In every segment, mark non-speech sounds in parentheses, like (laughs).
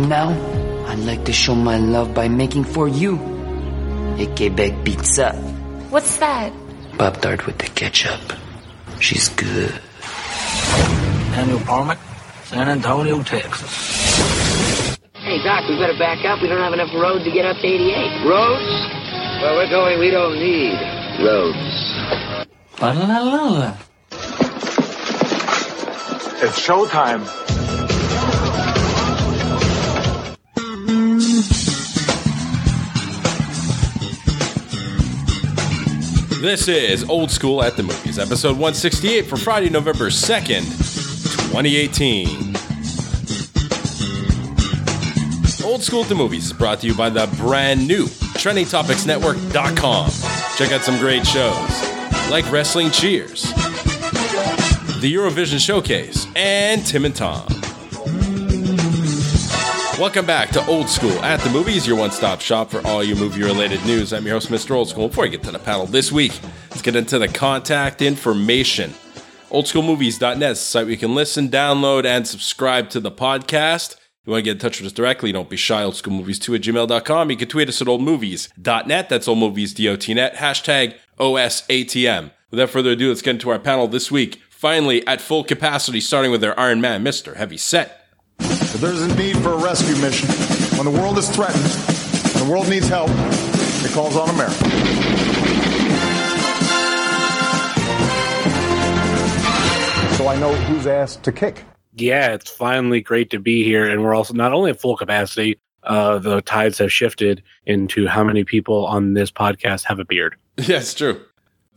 And now, I'd like to show my love by making for you a Quebec pizza. What's that? Pop Tart with the ketchup. She's good. Daniel Parmick, San Antonio, Texas. Hey, Doc, we better back up. We don't have enough road to get up to 88. Roads? Well, we're going, we don't need roads. Ba-la-la-la-la. It's showtime. This is Old School at the Movies, episode 168 for Friday, November 2nd, 2018. Old School at the Movies is brought to you by the brand new TrendingTopicsNetwork.com. Check out some great shows like Wrestling Cheers, the Eurovision Showcase, and Tim and Tom. Welcome back to Old School at the Movies, your one stop shop for all your movie related news. I'm your host, Mr. Old School. Before we get to the panel this week, let's get into the contact information. Oldschoolmovies.net is the site where you can listen, download, and subscribe to the podcast. If you want to get in touch with us directly, don't be shy. Oldschoolmovies2 at gmail.com. You can tweet us at oldmovies.net. That's oldmovies.dotnet. Hashtag OSATM. Without further ado, let's get into our panel this week. Finally, at full capacity, starting with our Iron Man, Mr. Heavy Set. If there's a need for a rescue mission, when the world is threatened, and the world needs help, it calls on America. So I know who's asked to kick. yeah, it's finally great to be here. And we're also not only at full capacity, uh, the tides have shifted into how many people on this podcast have a beard. (laughs) Yes, true.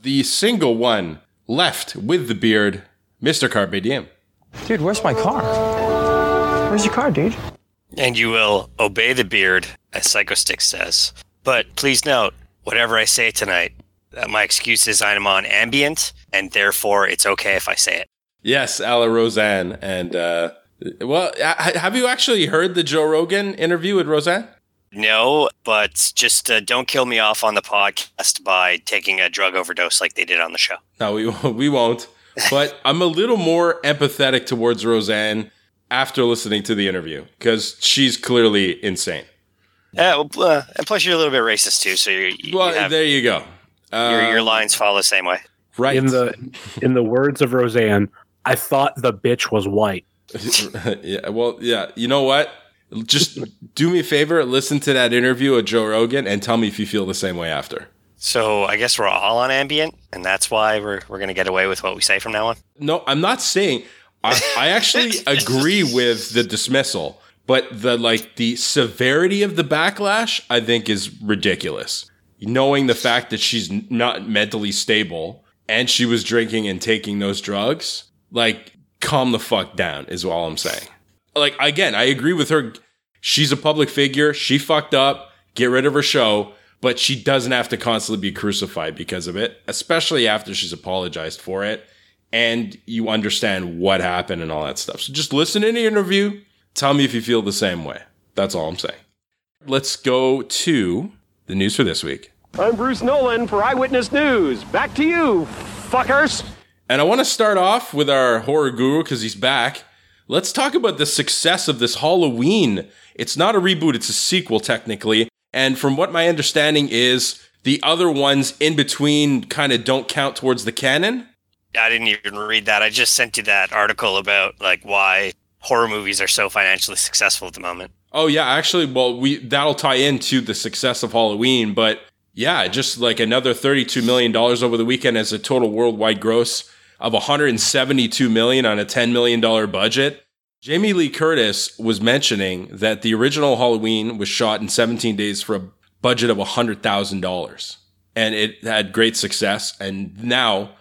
The single one left with the beard, Mr. Carpe Diem. Dude, where's my car? Where's your car, dude? and you will obey the beard, as Psychostick says. But please note, whatever I say tonight, that my excuse is I'm on Ambien, and therefore it's okay if I say it. Yes, Ala Roseanne. And, uh, well, ha- have you actually heard the Joe Rogan interview with Roseanne? No, but just uh, don't kill me off on the podcast by taking a drug overdose like they did on the show. No, we, (laughs) we won't. But I'm a little more empathetic towards Roseanne after listening to the interview because she's clearly insane. Yeah, well, uh, and plus you're a little bit racist too, so you're, you Well, have, there you go. your, your Um, lines follow the same way. right. In the in the words of Roseanne, I thought the bitch was white. (laughs) yeah, well, yeah. You know what? Just do me a favor, listen to that interview with Joe Rogan and tell me if you feel the same way after. So I guess we're all on Ambien, and that's why we're we're gonna get away with what we say from now on. No, I'm not saying I, I actually (laughs) agree with the dismissal, but the like the severity of the backlash I think is ridiculous. Knowing the fact that she's not mentally stable and she was drinking and taking those drugs, like calm the fuck down is all I'm saying. Like again, I agree with her. She's a public figure. She fucked up. Get rid of her show, but she doesn't have to constantly be crucified because of it, especially after she's apologized for it and you understand what happened and all that stuff. So just listen to the interview. Tell me if you feel the same way. That's all I'm saying. Let's go to the news for this week. I'm Bruce Nolan for Eyewitness News. Back to you, fuckers. And I want to start off with our horror guru because he's back. Let's talk about the success of this Halloween. It's not a reboot, it's a sequel, technically. And from what my understanding is, the other ones in between kind of don't count towards the canon. I didn't even read that. I just sent you that article about like why horror movies are so financially successful at the moment. Oh yeah, actually, well, we that'll tie into the success of Halloween, but yeah, just like another thirty-two million dollars over the weekend as a total worldwide gross of one hundred and seventy-two million on a ten million dollar budget. Jamie Lee Curtis was mentioning that the original Halloween was shot in seventeen days for a budget of hundred thousand dollars, and it had great success. And now,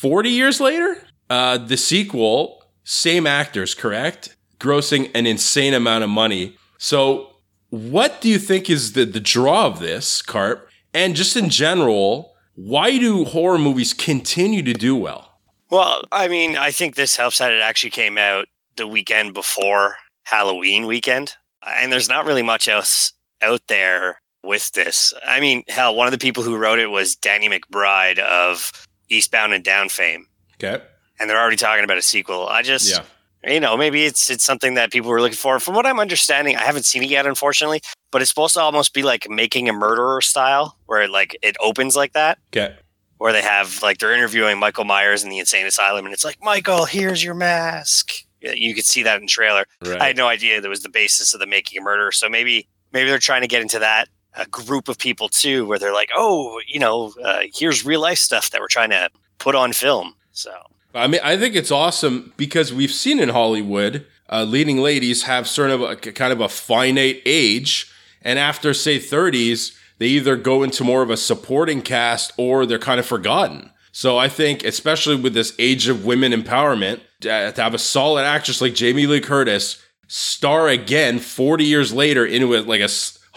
forty years later, uh, the sequel, same actors, correct? grossing an insane amount of money. So, what do you think is the, the draw of this, Carp? And just in general, why do horror movies continue to do well? Well, I mean, I think this helps that it actually came out the weekend before Halloween weekend. And there's not really much else out there with this. I mean, hell, one of the people who wrote it was Danny McBride of Eastbound and Down fame. Okay. And they're already talking about a sequel. I just, Yeah. You know, maybe it's it's something that people were looking for. From what I'm understanding, I haven't seen it yet, unfortunately. But it's supposed to almost be like making a murderer style, where it, like it opens like that, Okay. where they have like they're interviewing Michael Myers in the insane asylum, and it's like, Michael, here's your mask. Yeah, You could see that in trailer. Right. I had no idea that was the basis of the making a murderer. So maybe maybe they're trying to get into that uh, group of people too, where they're like, oh, you know, uh, here's real life stuff that we're trying to put on film. So I mean, I think it's awesome because we've seen in Hollywood, uh, leading ladies have sort of a kind of a finite age, and after say 30s, they either go into more of a supporting cast or they're kind of forgotten. So I think, especially with this age of women empowerment, uh, to have a solid actress like Jamie Lee Curtis star again 40 years later into a, like a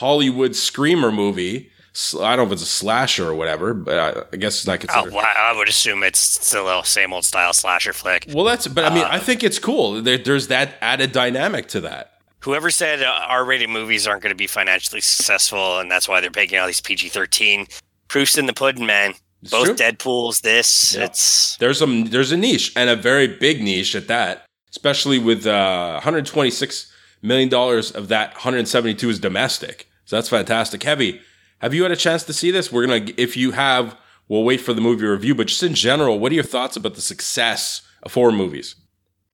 Hollywood screamer movie. I don't know if it's a slasher or whatever, but I, I guess it's not oh, considered. wow, I would assume it's still a same old style slasher flick. Well, that's, but I mean, Uh, I think it's cool. There, there's that added dynamic to that. Whoever said uh, R-rated movies aren't going to be financially successful, and that's why they're making all these PG-13. Proofs in the pudding, man. It's Both true. Deadpool's, this, Yeah. it's There's some, there's a niche and a very big niche at that, especially with uh, 126 million dollars of that 172 is domestic. So that's fantastic. Heavy, have you had a chance to see this? We're gonna, if you have, we'll wait for the movie review. But just in general, what are your thoughts about the success of horror movies?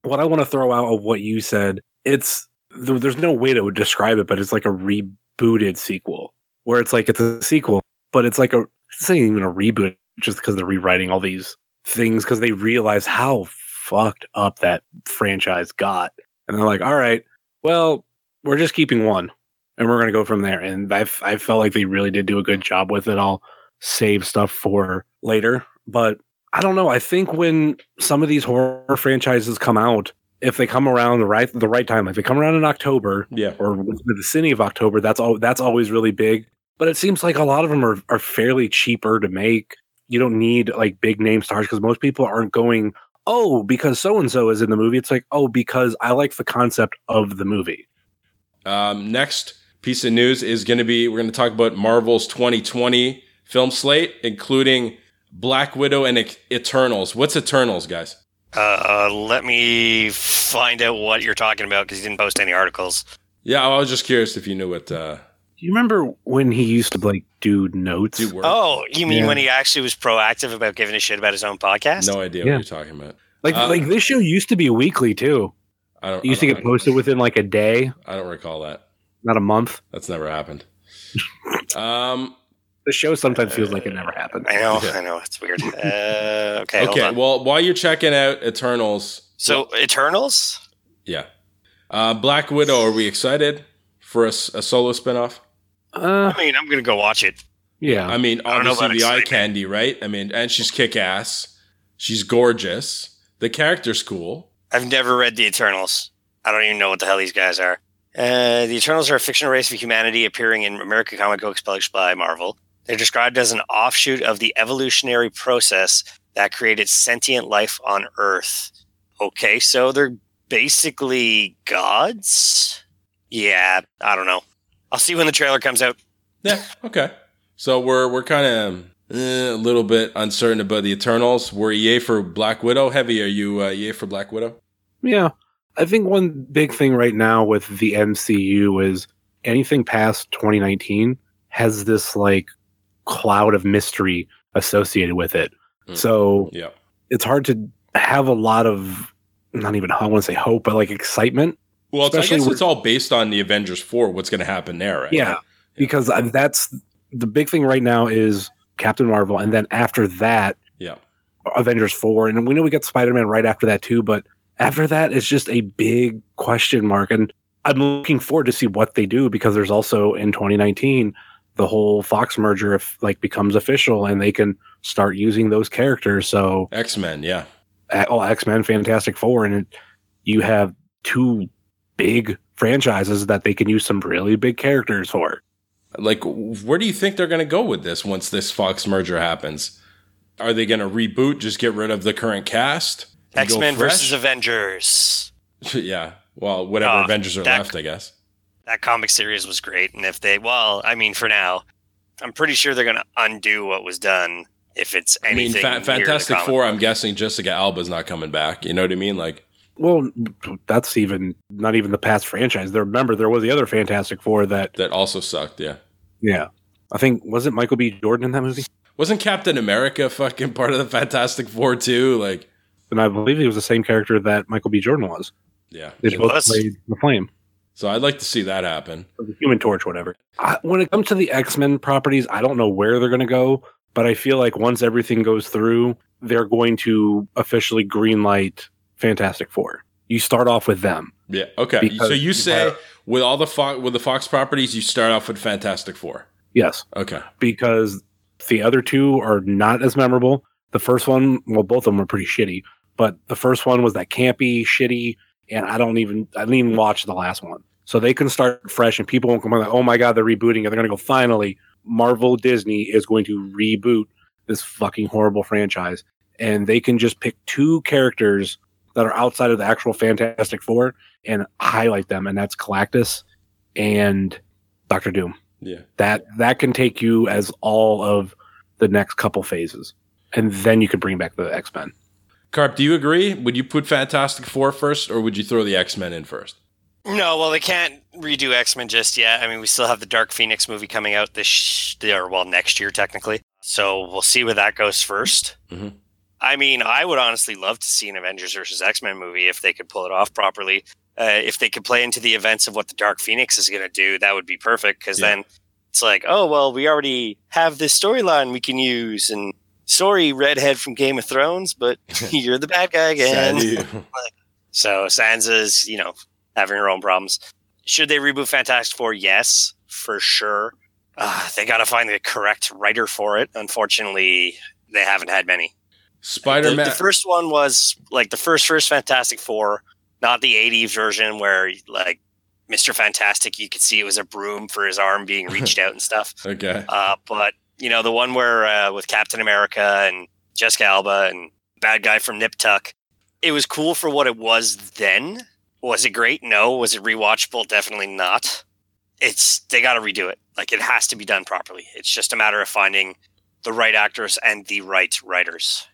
What I want to throw out of what you said, it's there's no way to describe it, but it's like a rebooted sequel where it's like it's a sequel, but it's like a it's not even a reboot just because they're rewriting all these things because they realize how fucked up that franchise got, and they're like, all right, well, we're just keeping one, and we're gonna go from there. And I I felt like they really did do a good job with it. I'll save stuff for later, but I don't know. I think when some of these horror franchises come out, if they come around the right the right time, like they come around in October Yeah. or the vicinity of October, that's all that's always really big. But it seems like a lot of them are, are fairly cheaper to make. You don't need like big name stars because most people aren't going, oh, because so and so is in the movie. It's like, oh, because I like the concept of the movie. Um, next piece of news is going to be we're going to talk about Marvel's 2020 film slate, including Black Widow and Eternals. What's Eternals, guys? uh, let me find out what you're talking about because you didn't post any articles. Yeah, I was just curious if you knew what uh, Do you remember when he used to like do notes? do work. Oh, you mean Yeah. when he actually was proactive about giving a shit about his own podcast? no idea Yeah. what you're talking about. like uh, like this show used to be weekly too. I don't. It used I to don't, get posted within like a day, I don't recall that. Not a month. That's never happened. (laughs) um. The show sometimes feels like it never happened. I know, Okay. I know, it's weird. Uh, okay, hold Okay. on. Well, while you're checking out Eternals, so Eternals. yeah, uh, Black Widow. Are we excited for a solo spinoff? Uh, I mean, I'm gonna go watch it. yeah. I mean, I don't know obviously about the eye candy, right? I mean, and she's kick ass. She's gorgeous. The character's cool. I've never read the Eternals. I don't even know what the hell these guys are. Uh, the Eternals are a fictional race of humanity appearing in American comic books published by Marvel. They're described as an offshoot of the evolutionary process that created sentient life on Earth. Okay, so they're basically gods? Yeah, I don't know. I'll see when the trailer comes out. Yeah. Okay. So we're we're kind of eh, a little bit uncertain about the Eternals. We're yay for Black Widow. Heavy, are you uh, yay for Black Widow? Yeah. I think one big thing right now with the MCU is anything past 2019 has this like cloud of mystery associated with it. Mm. So Yeah. it's hard to have a lot of not even I want to say hope, but like excitement. Well, it's, I Especially guess it's all based on the Avengers Four. What's going to happen there? Right? Yeah. Because I- that's the big thing right now is Captain Marvel. And then after that, Yeah. Avengers 4. And we know we got Spider Man right after that too. But after that, it's just a big question mark. And I'm looking forward to see what they do because there's also in 2019 the whole Fox merger if like becomes official and they can start using those characters. So X Men. Yeah. oh, X Men, Fantastic Four, and it, you have two big franchises that they can use some really big characters for. Like, where do you think they're going to go with this once this Fox merger happens? Are they going to reboot? Just get rid of the current cast? And go X Men versus Avengers. (laughs) yeah. Well, whatever Oh, Avengers are that- left, I guess. That comic series was great. And if they, well, I mean, for now, I'm pretty sure they're going to undo what was done if it's I mean. Fa- near the Fantastic comic Four. I'm guessing Jessica Alba's not coming back. You know what I mean? Like, Well, that's even not even the past franchise. There, remember, there was the other Fantastic Four that That also sucked. Yeah. yeah. I think wasn't Michael B. Jordan in that movie, Wasn't Captain America fucking part of the Fantastic Four too? Like, and I believe he was the same character that Michael B. Jordan was. yeah. They both was. played the Flame, So I'd like to see that happen. the Human Torch, whatever. I, when it comes to the X Men properties, I don't know where they're going to go, but I feel like once everything goes through, they're going to officially greenlight Fantastic Four. You start off with them. Yeah. Okay. So you you say have- with all the Fox with the Fox properties, you start off with Fantastic Four. Yes. Okay. because the other two are not as memorable. The first one, well, both of them were pretty shitty, but the first one was that campy, shitty, and I don't even I didn't even watch the last one. So they can start fresh, and people won't come like, "Oh my god, they're rebooting it." They're gonna go finally. Marvel Disney is going to reboot this fucking horrible franchise, and they can just pick two characters that are outside of the actual Fantastic Four and highlight them, and that's Galactus and Doctor Doom Yeah. that that can take you as all of the next couple phases and then you can bring back the x-men Carp, do you agree? Would you put Fantastic Four first, or would you throw the X Men in first? No, well, they can't redo X Men just yet. I mean, we still have the Dark Phoenix movie coming out this sh- or well next year technically. So we'll see where that goes 1st Mhm. I mean, I would honestly love to see an Avengers versus X Men movie if they could pull it off properly. Uh, if they could play into the events of what the Dark Phoenix is going to do, that would be perfect. Because Yeah. then it's like, oh well, we already have this storyline we can use, and sorry, redhead from Game of Thrones, but (laughs) you're the bad guy again. (laughs) So Sansa's, you know, having her own problems. Should they reboot Fantastic Four? Yes, for sure. Uh, they got to find the correct writer for it. Unfortunately, they haven't had many. Spider The, Man. the first one was like the first first Fantastic Four, not the '80s version where like Mister Fantastic, you could see it was a broom for his arm being reached (laughs) out and stuff. okay. Uh, but you know, the one where uh, with Captain America and Jessica Alba and bad guy from Nip Tuck, it was cool for what it was then. Was it great? No. Was it rewatchable? Definitely not. It's they got to redo it. Like it has to be done properly. It's just a matter of finding the right actors and the right writers.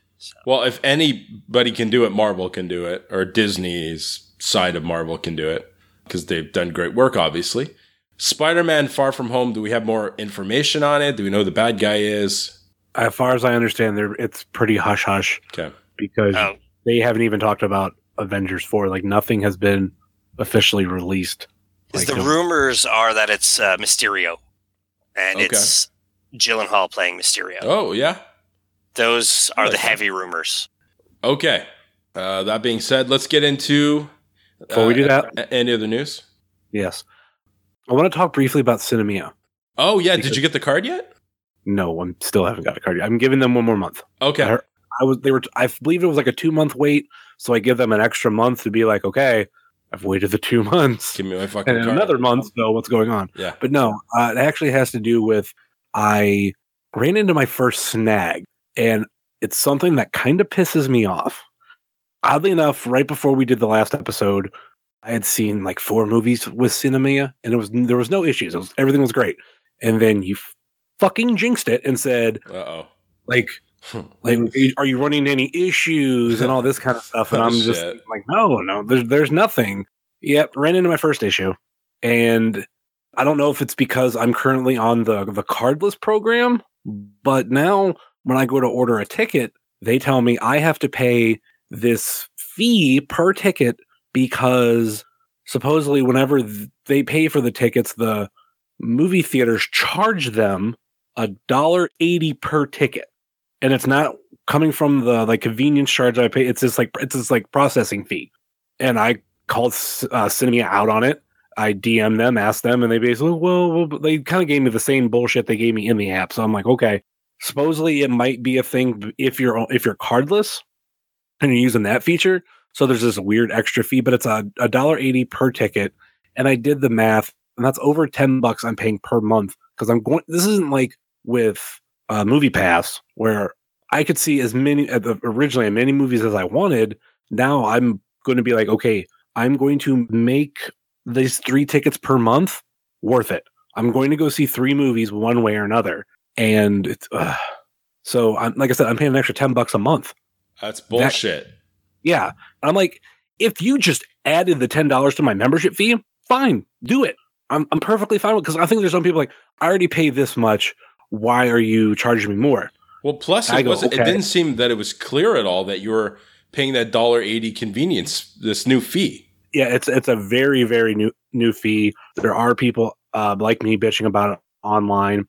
Well, if anybody can do it, Marvel can do it, or Disney's side of Marvel can do it, because they've done great work, obviously. Spider Man Far From Home, do we have more information on it? Do we know who the bad guy is? as far as i understand there it's pretty hush hush Okay. because Oh. they haven't even talked about avengers 4 like nothing has been officially released. Like, the no- rumors are that it's uh, Mysterio, and Okay. it's Gyllenhaal playing Mysterio. Oh, yeah. Those are the like that. heavy rumors. Okay. Uh, that being said, let's get into. Before we do that- any other news? yes i want to talk briefly about Sinemia Oh, yeah. Did you get the card yet? no i'm still haven't got a card yet. i'm giving them one more month Okay. I I was they were I believe it was like a two month wait, so I give them an extra month to be like, okay, I've waited the two (laughs) months Give me my fucking and card. another month, so what's going on? Yeah. But no, uh, it actually has to do with I ran into my first snag, and it's something that kind of pisses me off. Oddly enough, right before we did the last episode, I had seen like four movies with Sinemia, and it was there was no issues. It was everything was great, and then you fucking jinxed it and said Uh oh. like like are you running any issues and all this kind of stuff and (laughs) Oh, i'm just shit. like no no there's, there's nothing yep ran into my first issue and i don't know if it's because i'm currently on the the cardless program but now when i go to order a ticket they tell me i have to pay this fee per ticket because supposedly whenever they pay for the tickets the movie theaters charge them a dollar eighty per ticket and it's not coming from the like convenience charge I pay. It's just like it's just like processing fee. And I called uh, Sinemia out on it. I DM them, asked them, and they basically well, well they kind of gave me the same bullshit they gave me in the app. So I'm like, okay. Supposedly it might be a thing if you're if you're cardless and you're using that feature. So there's this weird extra fee, but it's a a dollar eighty per ticket. And I did the math, and that's over ten bucks I'm paying per month because I'm going. This isn't like with uh, Movie Pass where I could see as many uh, originally as many movies as I wanted. Now I'm going to be like, okay, I'm going to make these three tickets per month worth it. I'm going to go see three movies one way or another, and it's uh, so I'm like I said, I'm paying an extra ten bucks a month. That's bullshit. Yeah, I'm like, if you just added the ten dollars to my membership fee, fine, do it. I'm I'm perfectly fine with because I think there's some people like I already pay this much. Why are you charging me more? Well, plus it go, wasn't. It didn't seem that it was clear at all that you were paying that dollar eighty convenience this new fee. Yeah, it's it's a very very new new fee. There are people uh, like me bitching about it online,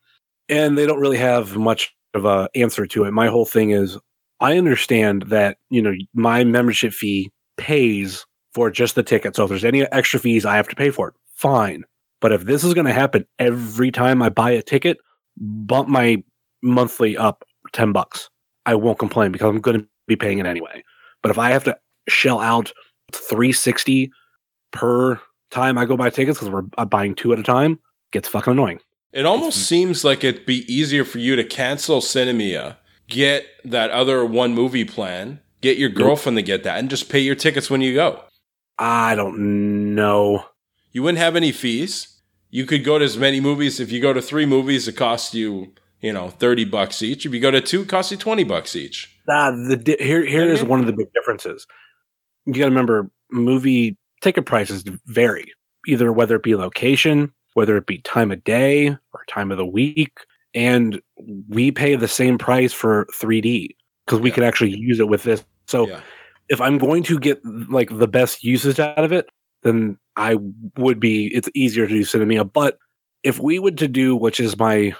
and they don't really have much of a answer to it. My whole thing is, I understand that you know my membership fee pays for just the ticket. So if there's any extra fees, I have to pay for it. Fine, but if this is going to happen every time I buy a ticket, bump my monthly up ten bucks. I won't complain because I'm going to be paying it anyway. But if I have to shell out 360 per time I go buy tickets because we're buying two at a time, gets fucking annoying. It almost seems like it'd be easier for you to cancel Sinemia, get that other one movie plan, get your girlfriend to get that, and just pay your tickets when you go. I don't know. You wouldn't have any fees. You could go to as many movies. If you go to three movies, it costs you, you know, 30 bucks each. If you go to two, it costs you 20 bucks each. Nah, the di- here here is one of the big differences. You got to remember, movie ticket prices vary, either whether it be location, whether it be time of day or time of the week, and we pay the same price for 3D because we could actually use it with this. So if I'm going to get like the best usage out of it, then I would be. It's easier to do Sinemia, but if we would to do, which is my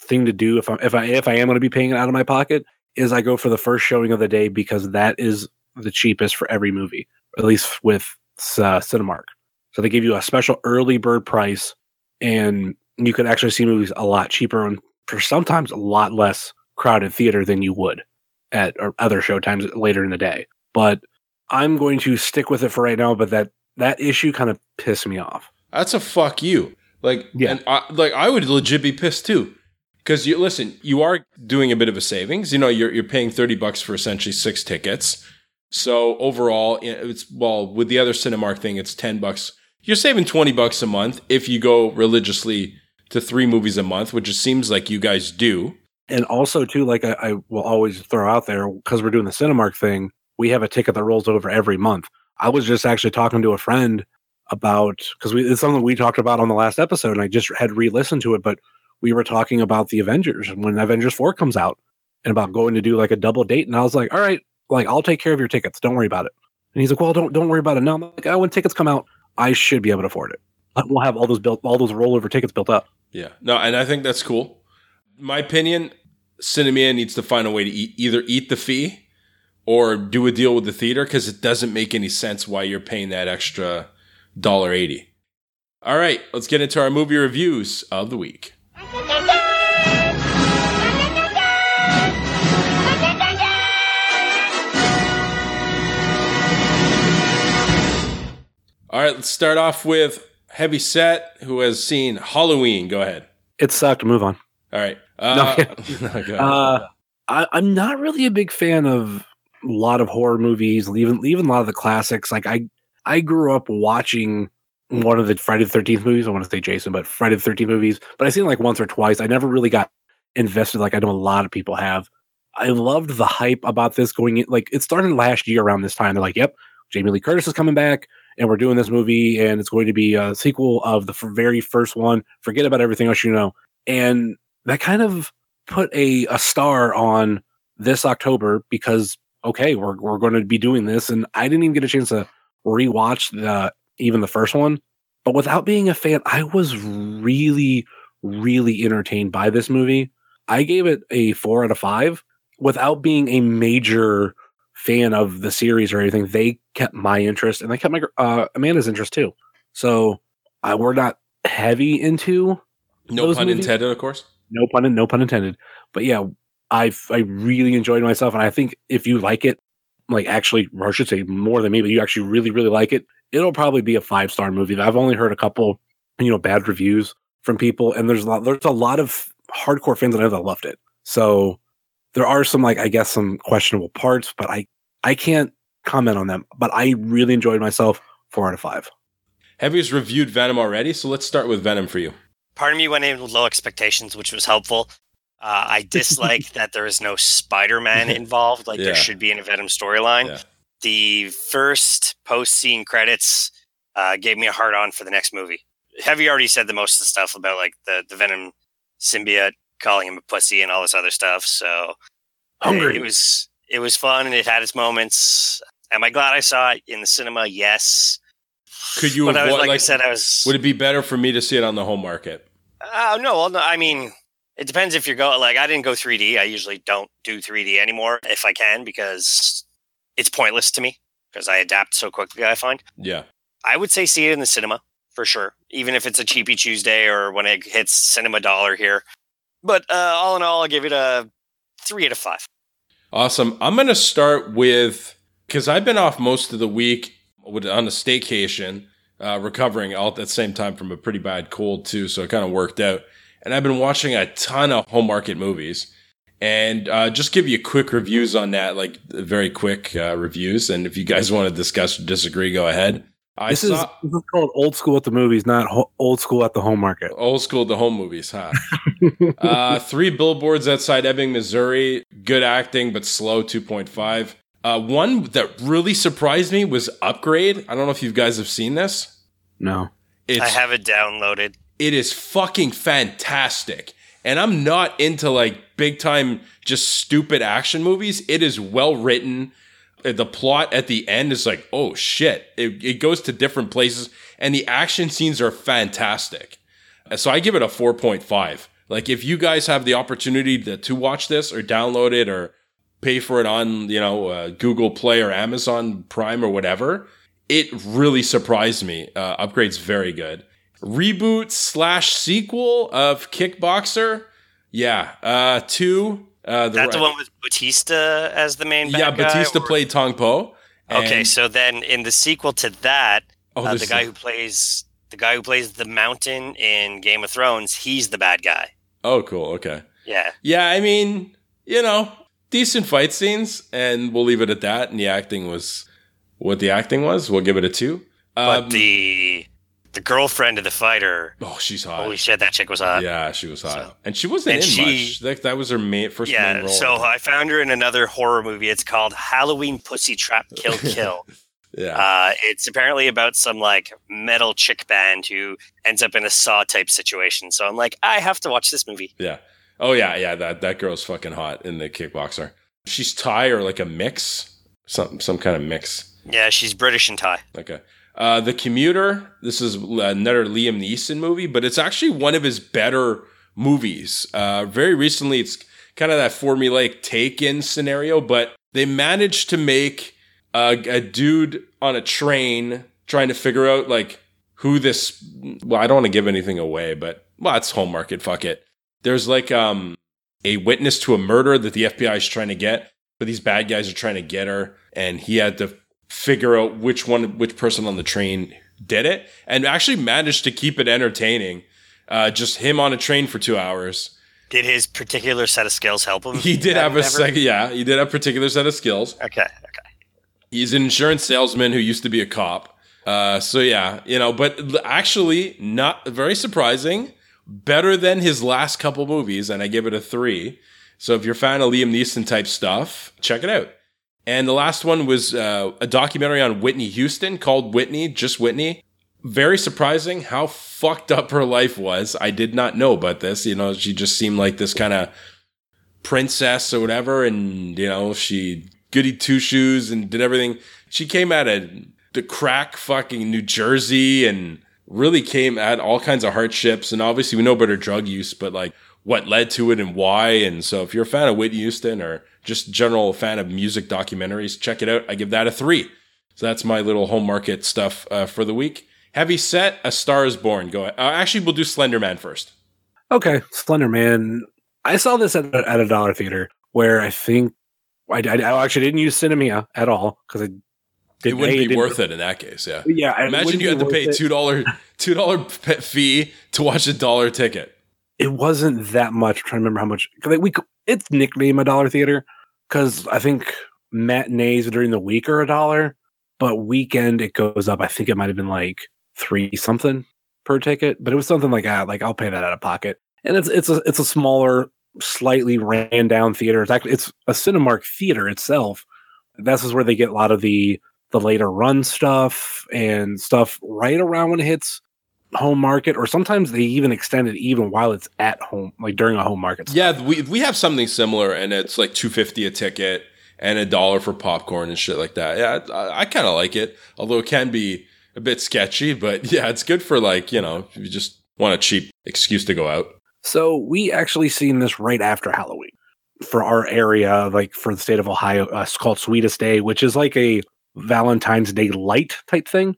thing to do, if I if I if I am going to be paying it out of my pocket, is I go for the first showing of the day because that is the cheapest for every movie, at least with uh, Cinemark. So they give you a special early bird price, and you could actually see movies a lot cheaper and for sometimes a lot less crowded theater than you would at or other show times later in the day. But I'm going to stick with it for right now. But that that issue kind of pissed me off. That's a fuck you. Like, yeah. and I, like I would legit be pissed too. Because you listen, you are doing a bit of a savings. You know, you're you're paying thirty bucks for essentially six tickets. So overall, it's well with the other Cinemark thing, it's ten bucks. You're saving twenty bucks a month if you go religiously to three movies a month, which it seems like you guys do. And also, too, like I, I will always throw out there because we're doing the Cinemark thing, we have a ticket that rolls over every month. I was just actually talking to a friend about because it's something we talked about on the last episode, and I just had re-listened to it, but we were talking about the Avengers and when Avengers 4 comes out and about going to do like a double date. And I was like, all right, like I'll take care of your tickets. Don't worry about it. And he's like, well, don't don't worry about it. now. I'm like, oh, when tickets come out, I should be able to afford it. We'll have all those built, all those rollover tickets built up. Yeah, no, and I think that's cool. My opinion, Sinemia needs to find a way to eat, either eat the fee or do a deal with the theater because it doesn't make any sense why you're paying that extra dollar eighty. All right, let's get into our movie reviews of the week. All right, let's start off with Heavy Set, who has seen Halloween. Go ahead. It sucked. Move on. All right. (laughs) Uh, (laughs) no, uh, I, I'm not really a big fan of a lot of horror movies, even even a lot of the classics. Like I, I grew up watching one of the Friday the Thirteenth movies. I want to say Jason, but Friday the Thirteenth movies. But I seen like once or twice. I never really got invested like I know a lot of people have. I loved the hype about this going in. Like it started last year around this time. They're like, "Yep, Jamie Lee Curtis is coming back." And we're doing this movie and it's going to be a sequel of the very first one forget about everything else you know. And that kind of put a, a star on this october because okay we're, we're going to be doing this and i didn't even get a chance to rewatch the even the first one. But without being a fan i was really really entertained by this movie. I gave it a four out of five without being a major fan of the series or anything, they kept my interest and they kept my uh, Amanda's interest too. So uh, we're not heavy into no pun movies. intended, of course. No pun, no pun intended. But yeah, I I really enjoyed myself, and I think if you like it, like actually, or I should say more than me, but you actually really really like it, it'll probably be a five star movie. I've only heard a couple, you know, bad reviews from people, and there's a lot there's a lot of hardcore fans that I know that loved it. So there are some like I guess some questionable parts, but I I can't comment on them. But I really enjoyed myself. Four out of five. Heavy's reviewed Venom already, so let's start with Venom for you. Part of me went in with low expectations, which was helpful. Uh, I dislike (laughs) that there is no Spider-Man involved, like Yeah. there should be in a Venom storyline. Yeah. the first post scene credits uh, gave me a hard on for the next movie. Heavy already said the most of the stuff about like the the Venom symbiote calling him a pussy and all this other stuff. So Hungry. it was it was fun and it had its moments. Am I glad I saw it in the cinema? Yes. Could you But I was, avoid? like, I said, I was. would it be better for me to see it on the home market? Oh no, well, no, I mean, it depends if you're going. Like, I didn't go 3D. I usually don't do 3D anymore if I can because it's pointless to me because I adapt so quickly. I find Yeah. I would say see it in the cinema for sure, even if it's a cheapy Tuesday or when it hits cinema dollar here. But uh, all in all, I'll give it a three out of five. Awesome. I'm going to start with because I've been off most of the week with, on a staycation, uh, recovering all at the same time from a pretty bad cold too. So it kind of worked out. And I've been watching a ton of home market movies. And uh, just give you quick reviews on that, like very quick uh, reviews. And if you guys want to discuss or disagree, go ahead. I This is, this is called old school at the movies, not ho- old school at the home market. old school at the home movies, huh? (laughs) uh, three billboards outside Ebbing, Missouri. Good acting, but slow. Two point five. Uh, one that really surprised me was Upgrade. I don't know if you guys have seen this. No. It's I have it downloaded. it is fucking fantastic. And I'm not into like big time, just stupid action movies. It is well written. Uh, The plot at the end is like, oh shit. It, it goes to different places and the action scenes are fantastic. Uh, So I give it a 4.5. Like if you guys have the opportunity to, to watch this or download it or pay for it on, you know, uh, Google Play or Amazon Prime or whatever, it really surprised me. Uh, Upgrade's very good. Reboot slash sequel of Kickboxer. Yeah. Uh, two. Uh, That's the one with Batista as the main. Bad yeah, guy, Batista or- played Tong Po. Okay, so then in the sequel to that, Oh, uh, the guy the- who plays the guy who plays the Mountain in Game of Thrones, he's the bad guy. oh, cool. Okay. Yeah, Yeah, I mean, you know, decent fight scenes, and we'll leave it at that. And the acting was what the acting was. We'll give it a two. but Um, the the girlfriend of the fighter, oh, she's hot. holy shit, that chick was hot. yeah, she was hot, so- and she wasn't and in she- much. That, that was her main first main Yeah, role. so I found her in another horror movie. It's called Halloween Pussy Trap Kill (laughs) Kill. yeah, uh, it's apparently about some like metal chick band who ends up in a saw type situation. So I'm like, I have to watch this movie. yeah. Oh yeah, yeah. That that girl's fucking hot in the kickboxer. She's Thai or like a mix, some some kind of mix. Yeah, she's British and Thai. Okay. Uh, the Commuter. This is another Liam Neeson movie, but it's actually one of his better movies. Uh, very recently, it's kind of that formulaic Taken scenario, but they managed to make a, a dude on a train trying to figure out like who this. Well, I don't want to give anything away, but well, it's home market. Fuck it. There's like um a witness to a murder that the FBI is trying to get, but these bad guys are trying to get her, and he had to figure out which one, which person on the train did it, and actually managed to keep it entertaining. Uh, just him on a train for two hours. Did his particular set of skills help him? He did have a second, yeah, he did have a particular set of skills. Okay, okay. He's an insurance salesman who used to be a cop. Uh, so yeah, you know, but actually not very surprising. Better than his last couple movies, and I give it a three. So if you're a fan of Liam Neeson type stuff, check it out. And the last one was uh, a documentary on Whitney Houston called Whitney, just Whitney. Very surprising how fucked up her life was. I did not know about this. You know, she just seemed like this kind of princess or whatever, and you know, she goody two shoes and did everything. She came out of the crack fucking New Jersey and really came at all kinds of hardships. And obviously, we know about her drug use, but like what led to it and why. And so, if you're a fan of Whitney Houston or just general fan of music documentaries, check it out. I give that a three. So that's my little home market stuff uh, for the week. Heavy set, A Star Is Born. Go ahead. Uh, actually, we'll do Slender Man first. Okay, Slender Man. I saw this at, a- at a dollar theater where I think I, I, I actually didn't use Sinemia at all because I It wouldn't A, be worth it in that case. Yeah. Yeah, Imagine you had to pay two dollar (laughs) two dollar fee to watch a dollar ticket. It wasn't that much. I'm trying to remember how much. Like we, it's nicknamed a dollar theater because I think matinees during the week are a dollar, but weekend it goes up. I think it might have been like three something per ticket, but it was something like that. Like I'll pay that out of pocket, and it's it's a it's a smaller, slightly ran down theater. It's actually it's a Cinemark theater itself. This is where they get a lot of the the later run stuff and stuff right around when it hits home market, or sometimes they even extend it even while it's at home, like during a home market. Yeah, we we have something similar, and it's like two fifty a ticket and a dollar for popcorn and shit like that. Yeah, I, I kind of like it, although it can be a bit sketchy. But (laughs) yeah, it's good for like you know, if you just want a cheap excuse to go out. So we actually seen this right after Halloween for our area, like for the state of Ohio. Uh, it's called Sweetest Day, which is like a Valentine's Day light type thing.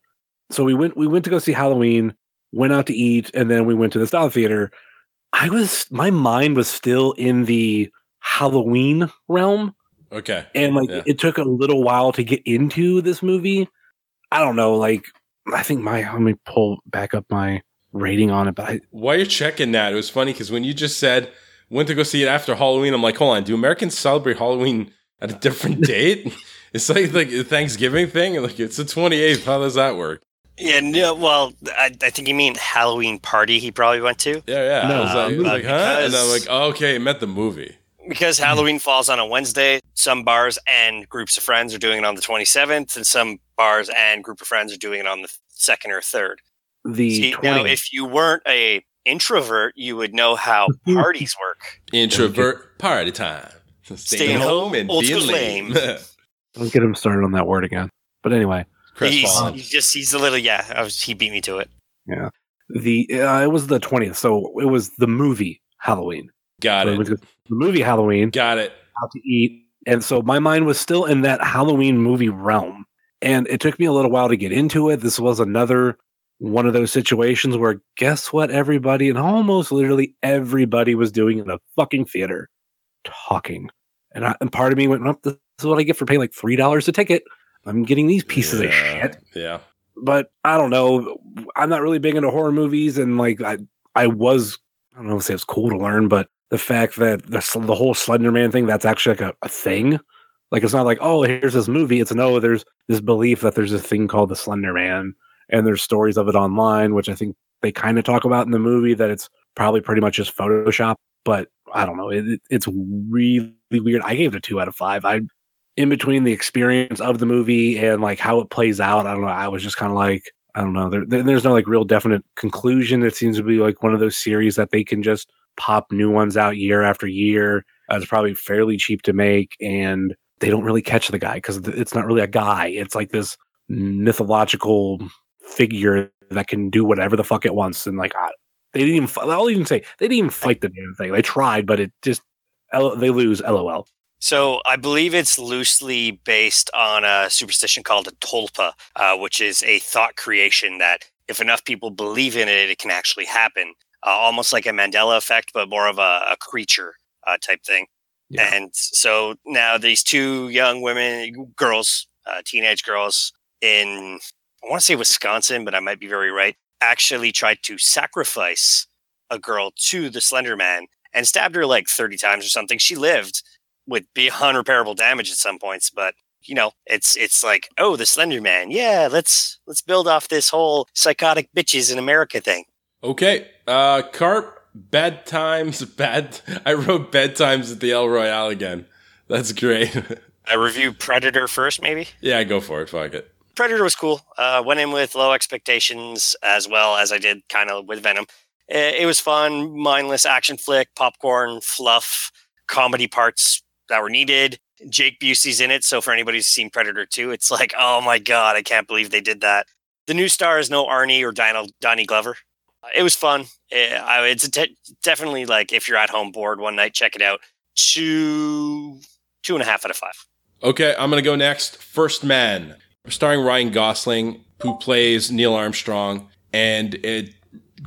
So we went we went to go see Halloween, went out to eat, and then we went to the Style Theater. I was my mind was still in the Halloween realm. Okay. And like Yeah. it took a little while to get into this movie. I don't know, like I think my let me pull back up my rating on it, but I While you're checking that, it was funny because when you just said went to go see it after Halloween, I'm like, hold on, do Americans celebrate Halloween at a different (laughs) date? It's like like a Thanksgiving thing. Like it's the 28th. How does that work? Yeah, no, well, I, I think you mean Halloween party he probably went to. Yeah, yeah. No, I was like, I was uh, like, huh? And I'm like, oh, okay, it meant the movie. Because Halloween falls on a Wednesday, some bars and groups of friends are doing it on the 27th, and some bars and group of friends are doing it on the second or third. the See, 20, now, if you weren't a introvert, you would know how (laughs) parties work. Introvert party time. Staying, Staying home home, and old being school lame. (laughs) Don't get him started on that word again. But anyway, He's, Crestfallen. he's just he's a little yeah. I was, he beat me to it. yeah. The uh, it was the twentieth, so it was the movie Halloween. Got So we it. went the movie Halloween Got it. out to eat, and so my mind was still in that Halloween movie realm, and it took me a little while to get into it. This was another one of those situations where guess what? Everybody and almost literally everybody was doing in a fucking theater, talking, and, I, and part of me went, "Nope, "This is what I get for paying like three dollars a ticket." I'm getting these pieces of shit. Yeah. but I don't know. I'm not really big into horror movies, and like I, I was, I don't know if it's cool to learn, but the fact that the the whole Slender Man thing that's actually like a, a thing. Like it's not like oh here's this movie. It's no there's this belief that there's a thing called the Slender Man, and there's stories of it online, which I think they kind of talk about in the movie that it's probably pretty much just Photoshop. But I don't know. It, it- it's really weird. I gave it a two out of five. I in between the experience of the movie and like how it plays out, I don't know. I was just kind of like, I don't know. There, there- there's no like real definite conclusion. It seems to be like one of those series that they can just pop new ones out year after year. Uh, it's probably fairly cheap to make, and they don't really catch the guy because it's not really a guy. It's like this mythological figure that can do whatever the fuck it wants. And like, they didn't even. I'll even say they didn't even fight the damn thing. They tried, but it just they lose. LOL. So I believe it's loosely based on a superstition called a tulpa, uh, which is a thought creation that if enough people believe in it, it can actually happen. Uh, almost like a Mandela effect, but more of a, a creature uh, type thing. Yeah. And so now these two young women, girls, uh, teenage girls in, I want to say Wisconsin, but I might be very right, actually tried to sacrifice a girl to the Slender Man and stabbed her like 30 times or something. She lived with beyond repairable damage at some points, but you know, it's it's like, oh, the Slender Man. Yeah, let's let's build off this whole psychotic bitches in America thing. Okay. Uh Carp, bad times, (laughs) bad I wrote bedtimes at the El Royale again. That's great. (laughs) I review Predator first, maybe. yeah, I go for it. Fuck it. Predator was cool. Uh, went in with low expectations as well as I did kind of with Venom. It, it was fun, mindless action flick, popcorn, fluff, comedy parts that were needed. Jake Busey's in it, so for anybody who's seen Predator 2, it's like, oh my god, I can't believe they did that. The new star is no Arnie or Dino, Donnie Glover. Uh, It was fun. Eh, I- it's te- definitely like if you're at home bored one night, check it out. Two, two and a half out of five. Okay, I'm gonna go next. First Man, starring Ryan Gosling, who plays Neil Armstrong, and it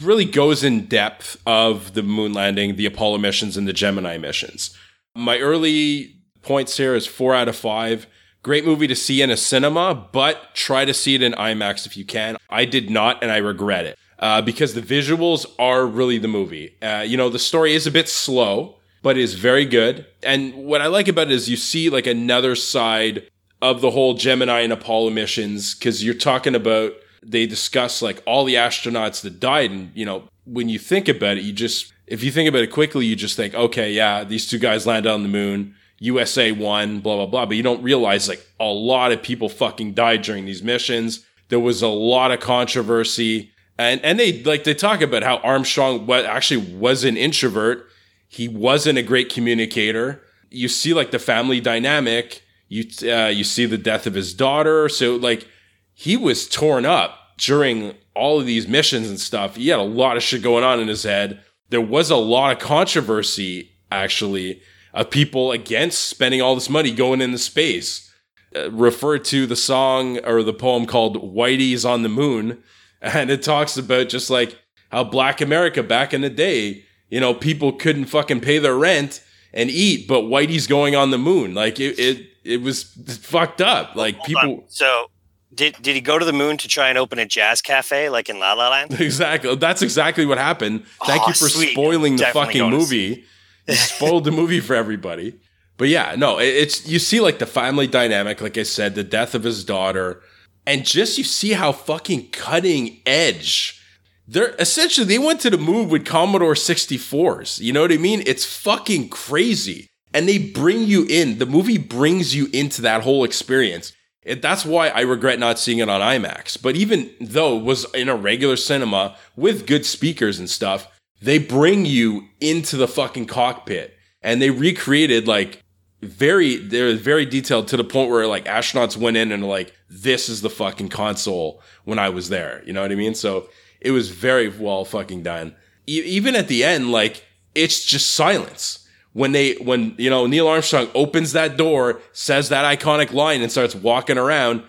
really goes in depth of the moon landing, the Apollo missions, and the Gemini missions. My early points here is four out of five. Great movie to see in a cinema, but try to see it in IMAX if you can. I did not, and I regret it uh, because the visuals are really the movie. Uh, you know, the story is a bit slow, but is very good. And what I like about it is you see like another side of the whole Gemini and Apollo missions because you're talking about they discuss like all the astronauts that died, and you know when you think about it, you just if you think about it quickly, you just think, okay, yeah, these two guys landed on the moon. USA won, blah, blah, blah. But you don't realize like a lot of people fucking died during these missions. There was a lot of controversy. And, and they like, they talk about how Armstrong actually was an introvert. He wasn't a great communicator. You see like the family dynamic. You, uh, you see the death of his daughter. So like he was torn up during all of these missions and stuff. He had a lot of shit going on in his head. There was a lot of controversy actually of people against spending all this money going into space. Uh, refer to the song or the poem called Whitey's on the Moon. (laughs) And it talks about just like how Black America back in the day, you know, people couldn't fucking pay their rent and eat, but Whitey's going on the moon. Like it, it, it was fucked up. Like Hold people. on. So did did he go to the moon to try and open a jazz cafe like in La La Land? (laughs) Exactly. That's exactly what happened. Thank Oh, you for sweet. spoiling the Definitely fucking movie. You (laughs) spoiled the movie for everybody. But yeah, no, it- it's you see like the family dynamic, like I said, the death of his daughter, and just you see how fucking cutting edge. They're essentially they went to the moon with Commodore 64s. You know what I mean? It's fucking crazy. And they bring you in. The movie brings you into that whole experience. It, that's why I regret not seeing it on IMAX. But even though it was in a regular cinema with good speakers and stuff, they bring you into the fucking cockpit and they recreated like very they're very detailed to the point where like astronauts went in and like this is the fucking console when I was there. You know what I mean? So it was very well fucking done. E- even at the end, like it's just silence when they when you know Neil Armstrong opens that door, says that iconic line, and starts walking around.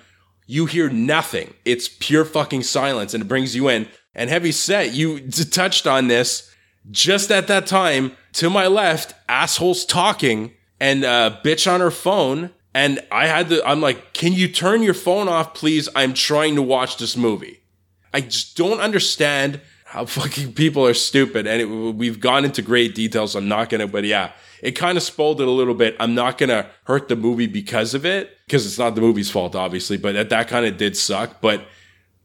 You hear nothing. It's pure fucking silence, and it brings you in. And heavy set, you touched on this just at that time. To my left, assholes talking and uh, bitch on her phone. And I had to, I'm like, can you turn your phone off, please? I'm trying to watch this movie. I just don't understand how (laughs) fucking people are stupid. And it, we've gone into great details. I'm not going to, but yeah, it kind of spoiled it a little bit. I'm not going to hurt the movie because of it, because it's not the movie's fault, obviously, but that, that kind of did suck. But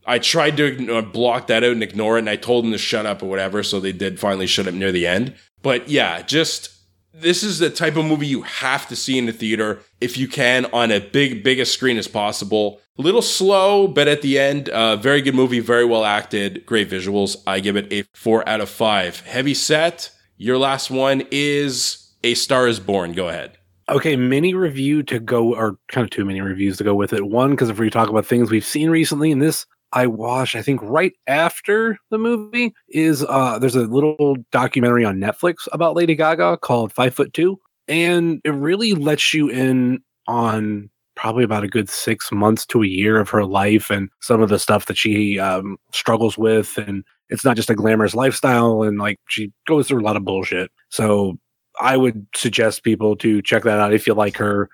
I tried to ignore, uh, block that out and ignore it, and I told them to shut up or whatever. So they did finally shut up near the end. But yeah, just this is the type of movie you have to see in the theater if you can on a big, biggest screen as possible. Little slow, but at the end, uh, very good movie, very well acted, great visuals. I give it a four out of five. Heavy set. Your last one is A Star Is Born. Go ahead. Okay, mini review to go, or kind of two mini reviews to go with it. One, because if we talk about things we've seen recently, and this I watched, I think right after the movie is uh there's a little documentary on Netflix about Lady Gaga called Five Foot Two, and it really lets you in on probably about a good six months to a year of her life and some of the stuff that she um, struggles with, and it's not just a glamorous lifestyle, and like she goes through a lot of bullshit. So I would suggest people to check that out if you like her.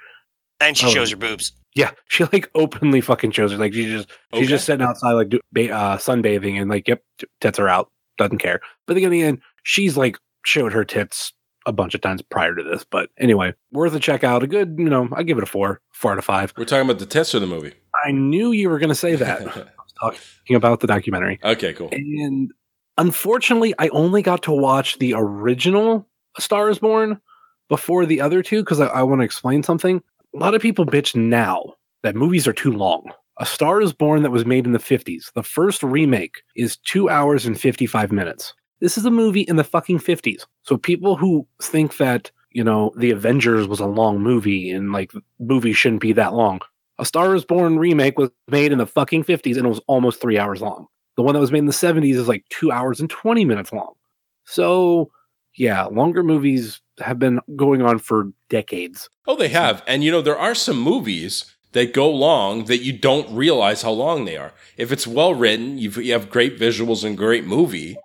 And she Oh. shows her boobs. Yeah, (laughs) she like openly fucking shows her. Like she just Okay. she's just sitting outside like do, uh, sunbathing and like yep, tits are out. Doesn't care. But then in the end, she's like showed her tits a bunch of times prior to this. But anyway, worth a check out. A good, you know, I give it a four, four out of five. We're talking about the test of the movie. I knew you were going to say that. (laughs) I was talking about the documentary. Okay, cool. And unfortunately, I only got to watch the original A Star is Born before the other two because I, I want to explain something. A lot of people bitch now that movies are too long. A Star is Born that was made in the 50s. The first remake is two hours and 55 minutes. This is a movie in the fucking 50s. So people who think that, you know, The Avengers was a long movie and like movies shouldn't be that long. A Star is Born remake was made in the fucking 50s and it was almost three hours long. The one that was made in the 70s is like two hours and 20 minutes long. So, yeah, longer movies have been going on for decades. Oh, they have. And you know, there are some movies that go long that you don't realize how long they are. If it's well written, you have great visuals and great movie,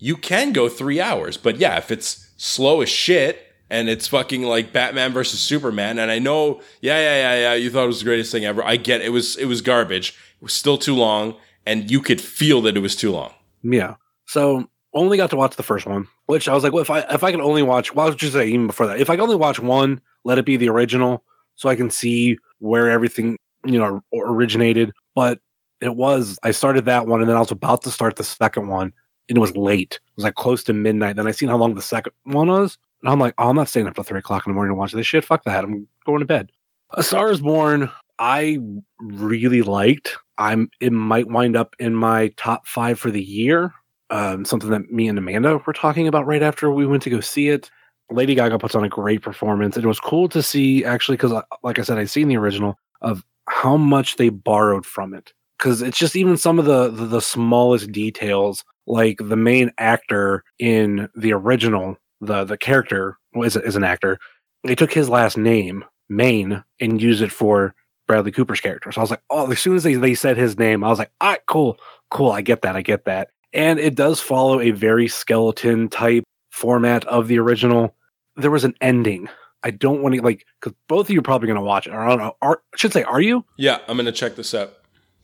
you can go three hours. But yeah, if it's slow as shit and it's fucking like Batman versus Superman, and I know, yeah, yeah, yeah, yeah, you thought it was the greatest thing ever. I get it was it was garbage. It was still too long, and you could feel that it was too long. Yeah. So only got to watch the first one, which I was like, well, if I if I could only watch, well, I was just say even before that, if I could only watch one, let it be the original, so I can see where everything you know originated. But it was I started that one, and then I was about to start the second one, and it was late. It was like close to midnight. Then I seen how long the second one was. And I'm like, oh, I'm not staying up till three o'clock in the morning to watch this shit. Fuck that. I'm going to bed. A Star is Born, I really liked. I'm it might wind up in my top five for the year. Um, something that me and Amanda were talking about right after we went to go see it. Lady Gaga puts on a great performance. It was cool to see actually because, like I said, I'd seen the original of how much they borrowed from it. Because it's just even some of the, the the smallest details, like the main actor in the original, the the character is is an actor. They took his last name, Maine, and used it for Bradley Cooper's character. So I was like, oh, as soon as they, they said his name, I was like, all right, cool, cool. I get that. I get that. And it does follow a very skeleton type format of the original. There was an ending. I don't want to like because both of you are probably going to watch it. I don't know. Are, I should say, are you? Yeah, I'm gonna check this out.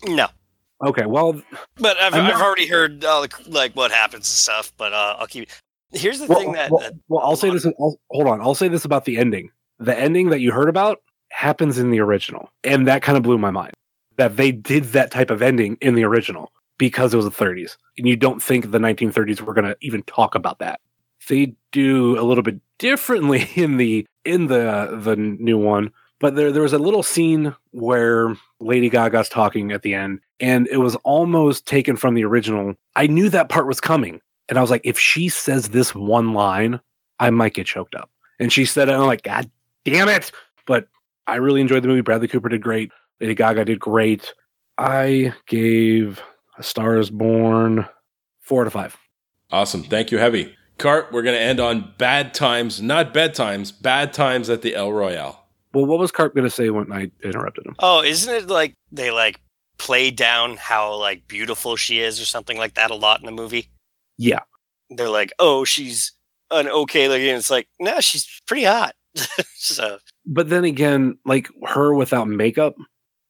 No, Okay. Well, but I've, I've not- already heard all like what happens and stuff. But uh, I'll keep. Here's the well, thing that, well, that well, I'll say this. I'll, hold on. I'll say this about the ending. The ending that you heard about happens in the original, and that kind of blew my mind. That they did that type of ending in the original because it was the 30s, and you don't think the 1930s were going to even talk about that. They do a little bit differently (laughs) in the in the the new one, but there there was a little scene where Lady Gaga's talking at the end, and it was almost taken from the original. I knew that part was coming, and I was like, if she says this one line, I might get choked up. And she said it, and I'm like, God damn it! But I really enjoyed the movie. Bradley Cooper did great. Lady Gaga did great. I gave A Star Is Born four to five. Awesome. Thank you, Heavy. Cart, we're going to end on bad times, not bad times, bad times at the El Royale. Well, what was Carp going to say when I interrupted him? Oh, isn't it like they like play down how like beautiful she is or something like that a lot in the movie? Yeah. They're like, oh, she's an okay looking. It's like, no, she's pretty hot. (laughs) so But then again, like her without makeup,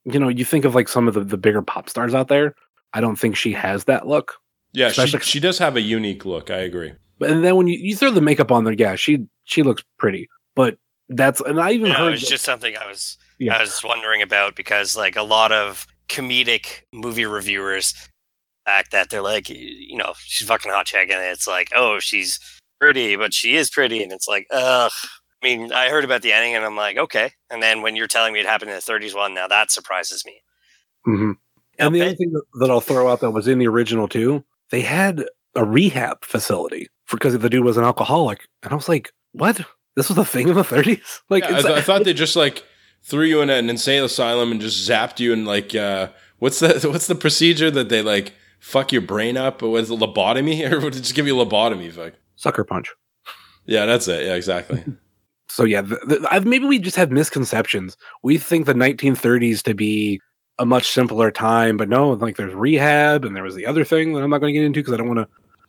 you know, you think of like some of the, the bigger pop stars out there. I don't think she has that look. Yeah, she, Especially- she does have a unique look. I agree. But and then when you, you throw the makeup on there, yeah, she she looks pretty. But that's and I even no, heard it's just something I was Yeah. I was wondering about because like a lot of comedic movie reviewers fact that they're like you know she's fucking hot chick and it's like oh she's pretty but she is pretty and it's like ugh. I mean I heard about the ending and I'm like okay. And then when you're telling me it happened in the 30s one now that surprises me. Hmm And the other thing that, that I'll throw out that was in the original too, they had a rehab facility for because the dude was an alcoholic, and I was like, "What? This was a thing in the 30s? (laughs) Like, Yeah, I, th- I thought they just like threw you in an insane asylum and just zapped you and like uh, what's the (laughs) what's the procedure that they like fuck your brain up? (laughs) Or was it lobotomy or would it just give you a lobotomy? Fuck. sucker punch." Yeah, that's it. Yeah, exactly. So yeah, the, the, maybe we just have misconceptions. We think the 1930s to be a much simpler time, but no, like there's rehab, and there was the other thing that I'm not going to get into because I don't want to.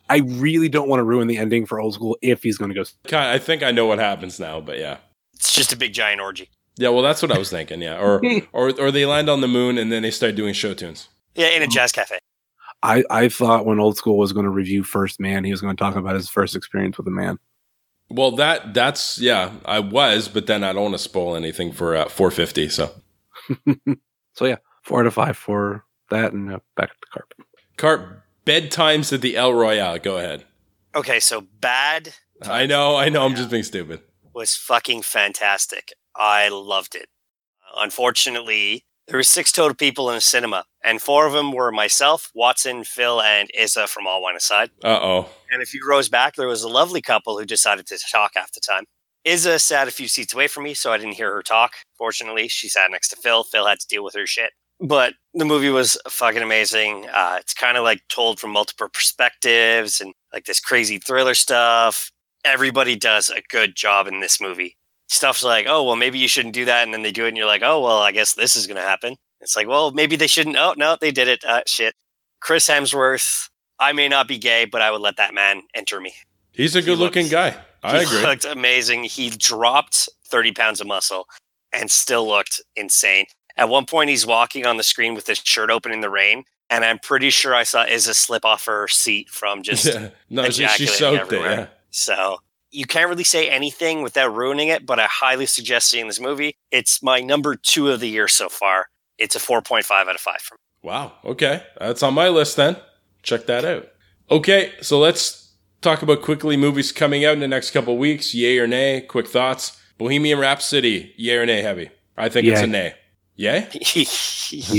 I really don't want to ruin the ending for old school if he's going to go. I think I know what happens now, but yeah. it's just a big giant orgy Yeah, well, that's what I was thinking. Yeah, or (laughs) or or they land on the moon and then they start doing show tunes. yeah in a jazz cafe I I thought when old school was going to review First Man, he was going to talk about his first experience with a man. Well, that that's yeah, I was, but then I don't want to spoil anything for uh, 450. So, (laughs) So yeah, four out of five for that, and uh, back to carpet. Cart bedtimes at the El Royale. Go ahead. okay so bad I know, I know. I'm just being stupid. was fucking fantastic. I loved it. Unfortunately, there were six total people in the cinema, and four of them were myself, Watson, Phil, and Izza from All Wine Aside. Uh oh. And a few rows back, there was a lovely couple who decided to talk half the time. Izza sat a few seats away from me, so I didn't hear her talk. Fortunately, she sat next to Phil. Phil had to deal with her shit. But the movie was fucking amazing. Uh, it's kind of like told from multiple perspectives and like this crazy thriller stuff. Everybody does a good job in this movie. Stuff's like, oh, well, maybe you shouldn't do that. And then they do it, and you're like, oh, well, I guess this is going to happen. It's like, well, maybe they shouldn't. Oh, no, they did it. Uh, shit. Chris Hemsworth, I may not be gay, but I would let that man enter me. He's a good looking guy. I he agree. looked amazing. He dropped 30 pounds of muscle and still looked insane. At one point, he's walking on the screen with his shirt open in the rain. And I'm pretty sure I saw Izza slip off her seat from (laughs) just Yeah. No, she, she ejaculating soaked it. everywhere. Yeah. So you can't really say anything without ruining it, but I highly suggest seeing this movie. It's my number two of the year so far. It's a 4.5 out of 5 for me. Wow. Okay. That's on my list then. Check that out. Okay. So let's talk about quickly movies coming out in the next couple weeks. Yay or nay? Quick thoughts. Bohemian Rhapsody. Yay or nay? Heavy. I think it's a nay. Yay? (laughs) he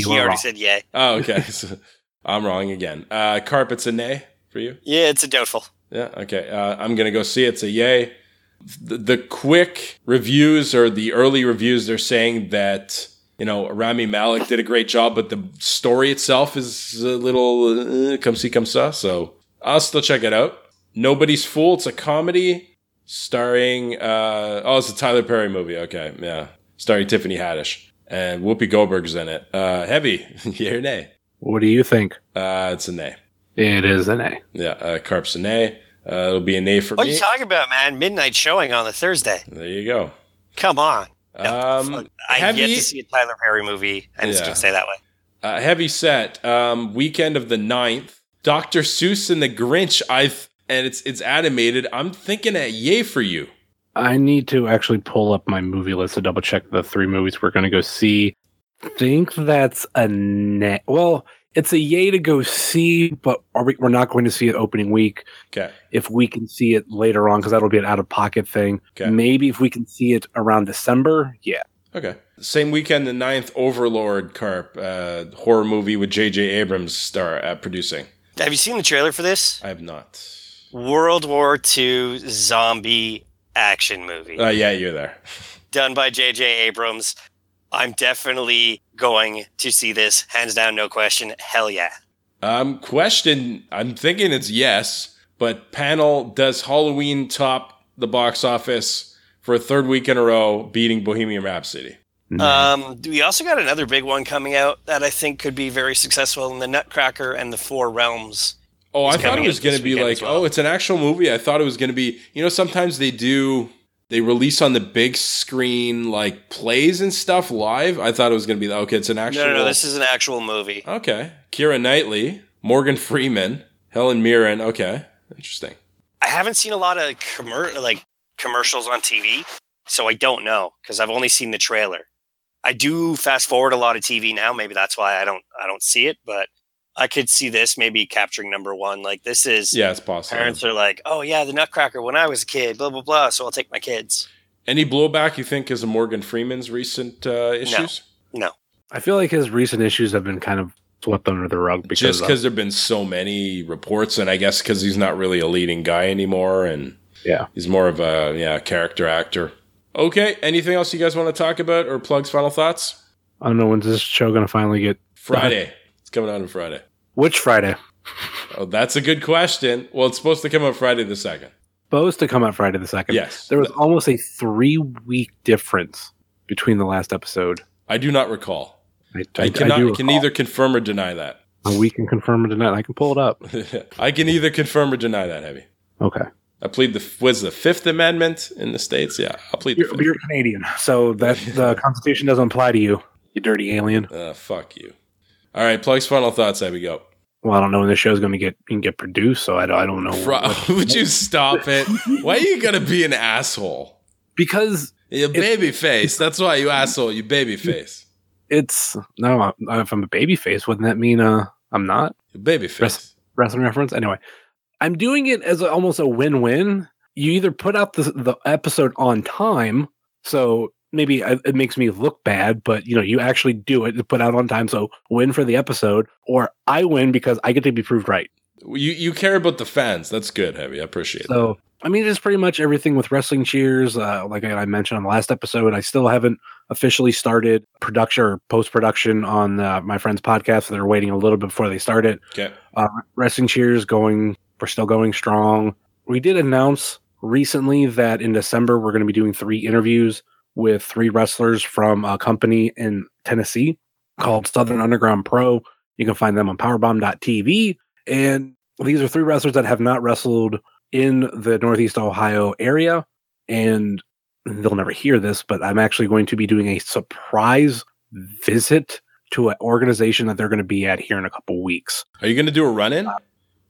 You already wrong. said yeah. Oh, okay. (laughs) So, I'm wrong again. Uh, Carpet's a nay for you. Yeah, it's a doubtful. Yeah. Okay. Uh, I'm gonna go see it. It's a yay. The, the quick reviews or the early reviews, they're saying that you know Rami Malek did a great job, but the story itself is a little uh, come see come saw. So I'll still check it out. Nobody's Fool. It's a comedy starring. Uh, oh, it's a Tyler Perry movie. Okay, yeah, starring Tiffany Haddish and Whoopi Goldberg's in it. Uh, heavy, (laughs) yeah or nay? What do you think? Uh, it's a nay. It is a A. Yeah, uh, Carp's a nay. Uh, it'll be a nay for What are you talking about, man? Midnight showing on the Thursday. there you go. Come on. Um, I've yet heavy, to see a Tyler Perry movie. I'm just Yeah. going to say that way. uh, heavy set. Um, weekend of the 9th. Dr. Seuss and the Grinch. I've and it's it's animated. I'm thinking a yay for you. I need to actually pull up my movie list to double check the three movies we're going to go see. Think that's a net. Well, it's a yay to go see, but are we, we're not going to see it opening week. Okay. If we can see it later on, because that'll be an out of pocket thing. Okay. Maybe if we can see it around December, yeah. Okay. Same weekend, the 9th, Overlord Carp, uh, horror movie with J.J. Abrams star uh, producing. Have you seen the trailer for this? I have not. World War II zombie action movie Uh, yeah, you're there. done by J.J. Abrams. I'm definitely going to see this. Hands down, no question. Hell yeah. Um, question. I'm thinking it's yes, but panel does Halloween top the box office for a third week in a row, beating Bohemian Rhapsody? Um, we also got another big one coming out that I think could be very successful in the Nutcracker and the Four Realms. Oh, I thought it was going to be like, well. oh, it's an actual movie. I thought it was going to be, you know, sometimes they do, they release on the big screen like plays and stuff live. I thought it was going to be, okay, it's an actual. No, no, no. This is an actual movie. Okay. Keira Knightley, Morgan Freeman, Helen Mirren. Okay. Interesting. I haven't seen a lot of commer- like commercials on TV, so I don't know because I've only seen the trailer. I do fast forward a lot of TV now. Maybe that's why I don't I don't see it, but I could see this maybe capturing number one. Like this is Yeah, it's possible. parents are like, oh yeah, the Nutcracker when I was a kid, blah blah blah. So I'll take my kids. Any blowback you think is of Morgan Freeman's recent uh, issues? No, I feel like his recent issues have been kind of swept under the rug because Just because there've been so many reports, and I guess because he's not really a leading guy anymore, and yeah. he's more of a yeah character actor. Okay. Anything else you guys want to talk about or plugs? Final thoughts? I don't know when's this show going to finally get Friday. It's coming out on Friday. Which Friday? Oh, that's a good question. Well, it's supposed to come out Friday the second. Supposed to come out Friday the second. Yes. There was almost a three week difference between the last episode. I do not recall. I, I, cannot. do I can neither confirm or deny that. Uh, we can confirm it tonight. I can pull it up. (laughs) I can either confirm or deny that. Heavy. Okay. I plead the was the Fifth Amendment in the states. Yeah, I'll plead the You're, Fifth. you're Canadian, so that the (laughs) Constitution doesn't apply to you. You dirty alien. Uh, fuck you. All right, plugs. Final thoughts. There we go. Well, I don't know when the show's going to get get produced, so I don't, I don't know. What- (laughs) would you stop it? Why are you gonna be an asshole? because You baby face. That's why you asshole. You baby face. it's no. If I'm a baby face, wouldn't that mean uh I'm not You baby face. Rest- wrestling reference? Anyway, I'm doing it as a, almost a win-win. You either put out the the episode on time, so maybe it makes me look bad, but you know you actually do it to put out on time, so win for the episode, or I win because I get to be proved right. You you care about the fans. That's good, heavy. I appreciate it. So I mean, it's pretty much everything with wrestling cheers. Uh, like I I mentioned on the last episode, I still haven't officially started production or post production on uh, my friend's podcast. So they're waiting a little bit before they start it. Okay. Uh, wrestling cheers going. We're still going strong. We did announce recently that in December we're going to be doing three interviews with three wrestlers from a company in Tennessee called Southern Underground Pro. You can find them on powerbomb.tv. And these are three wrestlers that have not wrestled in the Northeast Ohio area. And they'll never hear this, but I'm actually going to be doing a surprise visit to an organization that they're going to be at here in a couple weeks. Are you gonna do a run in?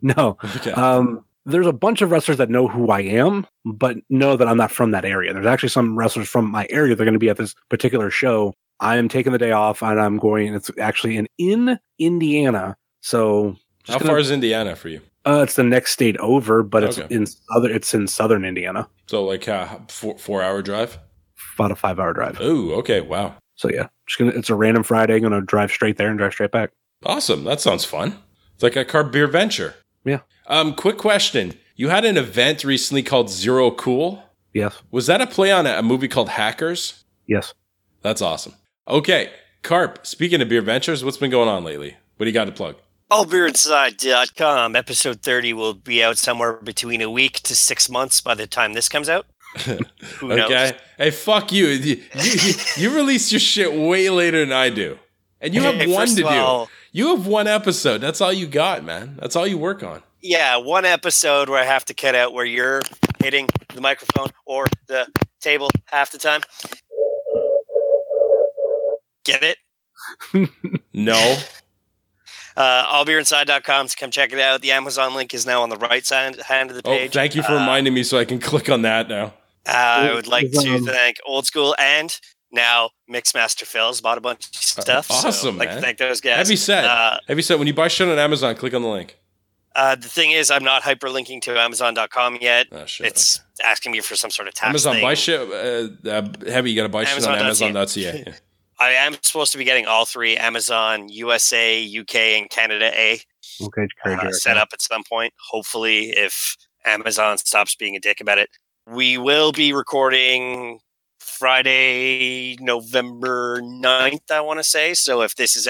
No. Okay. Um, there's a bunch of wrestlers that know who I am, but know that I'm not from that area. There's actually some wrestlers from my area that are going to be at this particular show. I am taking the day off and I'm going, it's actually in, in Indiana. So How just far gonna- is Indiana for you? Uh, it's the next state over, but it's Okay. in other. It's in southern Indiana. So like uh, four four hour drive. About a five hour drive. Oh, okay, wow, So yeah, just gonna. It's a random Friday. I'm gonna drive straight there and drive straight back. awesome. That sounds fun. It's like a car beer venture. Yeah. Um, quick question: You had an event recently called Zero Cool. Yes. Was that a play on a, a movie called Hackers? Yes. That's awesome. Okay, Carp. Speaking of beer ventures, what's been going on lately? What do you got to plug? Allbeerinside.com. Episode 30 will be out somewhere between a week to six months by the time this comes out. (laughs) Who knows? Okay. Hey, fuck you. You, you. you release your shit way later than I do. And you have Hey, one first to of all- do. You have one episode. That's all you got, man. That's all you work on. Yeah, one episode where I have to cut out where you're hitting the microphone or the table half the time. Get it? (laughs) No. Uh, allbeerinside.com to come check it out. The Amazon link is now on the right side hand of the Oh, page. thank you for Uh, reminding me so I can click on that now. Uh, I would like to Um, thank Old School and now Mixmaster Phil's bought a bunch of stuff. so awesome, I'd like man. to thank those guys. Heavy set. Uh, Heavy set. When you buy shit on Amazon, click on the link. uh, the thing is, I'm not hyperlinking to Amazon.com yet. Oh, shit. It's asking me for some sort of tax Amazon thing. buy shit. Uh, uh, heavy, you got to buy shit on Amazon.ca. Amazon.ca. Yeah. (laughs) I am supposed to be getting all three Amazon, USA, UK, and Canada A Okay. uh, set up at some point. Hopefully, if Amazon stops being a dick about it, we will be recording Friday, November 9th, I want to say. So if this is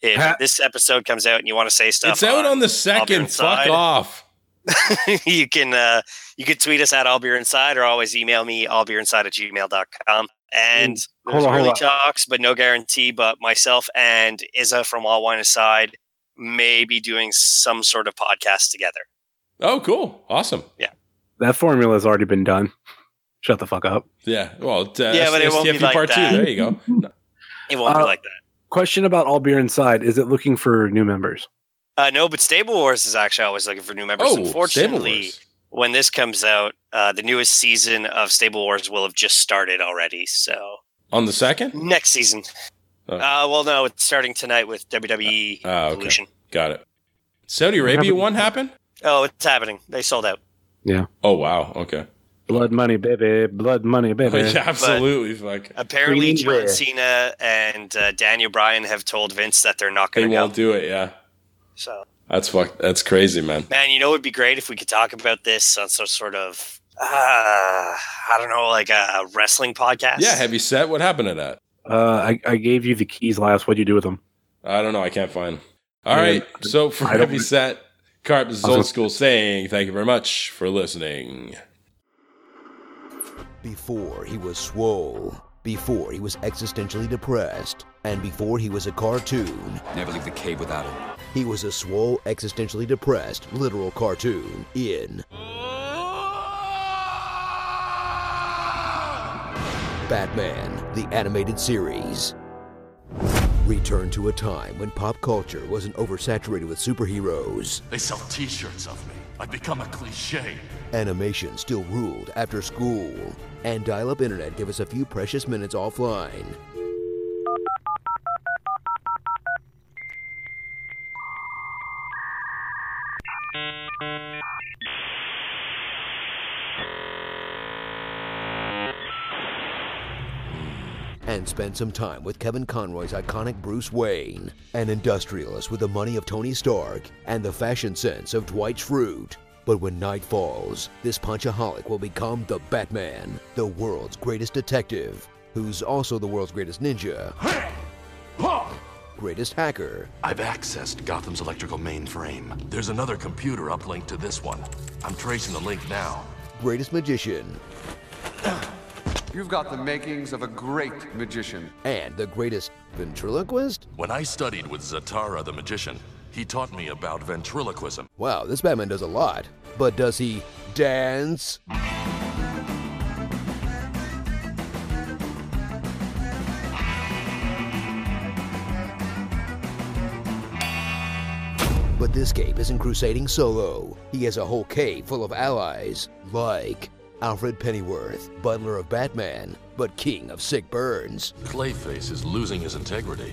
if Ha- this episode comes out and you want to say stuff, It's out on the second. Inside. Fuck off. (laughs) you can uh, you can tweet us at all beer inside or always email me allbeerinside at gmail.com. And Mm, there's hold on, hold early on. talks, but no guarantee. But myself and Izza from All Wine Aside may be doing some sort of podcast together. Oh, cool. Awesome. Yeah. That formula has already been done. Shut the fuck up. Yeah. Well, uh, Yeah, but it won't be STFU like part that. two. There you go. (laughs) It won't be Uh, like that. Question about All Beer Inside: Is it looking for new members? Uh, no, but Stable Wars is actually always looking for new members. Oh, Stable Unfortunately, Wars. when this comes out, uh, the newest season of Stable Wars will have just started already. So On the second? next season. Oh. Uh, well, no, it's starting tonight with WWE Ah, okay. Evolution. Got it. Saudi Arabia one happened? Oh, it's happening. They sold out. Yeah. Oh, wow. Okay. Blood money, baby. Blood money, (laughs) baby. yeah, absolutely. Fuck. Apparently, Green John Red. Cena and uh, Daniel Bryan have told Vince that they're not going to go. won't do it. Yeah. So, That's fuck. That's crazy, man. man, you know, it would be great if we could talk about this on some sort of, uh, I don't know, like a wrestling podcast. Yeah, heavy set. What happened to that? Uh, I, I gave you the keys last. What'd you do with them? I don't know. I can't find. 'em. All Yeah, right. So for heavy set, Carp this is old school saying thank you very much for listening. Before he was swole, before he was existentially depressed, and before he was a cartoon, Never leave the cave without him. he was a swole, existentially depressed, literal cartoon in Batman, the animated series. Return to a time when pop culture wasn't oversaturated with superheroes. They sell t-shirts of me. I've become a cliche. Animation still ruled after school. And dial up internet gave us a few precious minutes offline. And spend some time with Kevin Conroy's iconic Bruce Wayne, an industrialist with the money of Tony Stark and the fashion sense of Dwight Schrute. But when night falls, this punchaholic will become the Batman, the world's greatest detective, who's also the world's greatest ninja, greatest hacker, I've accessed Gotham's electrical mainframe. There's another computer uplinked to this one. I'm tracing the link now. greatest magician, You've got the makings of a great magician. and the greatest ventriloquist? When I studied with Zatara the magician, he taught me about ventriloquism. Wow, this Batman does a lot. But does he dance? But this cape isn't crusading solo. He has a whole cave full of allies, like Alfred Pennyworth, butler of Batman, but king of sick burns. Clayface is losing his integrity.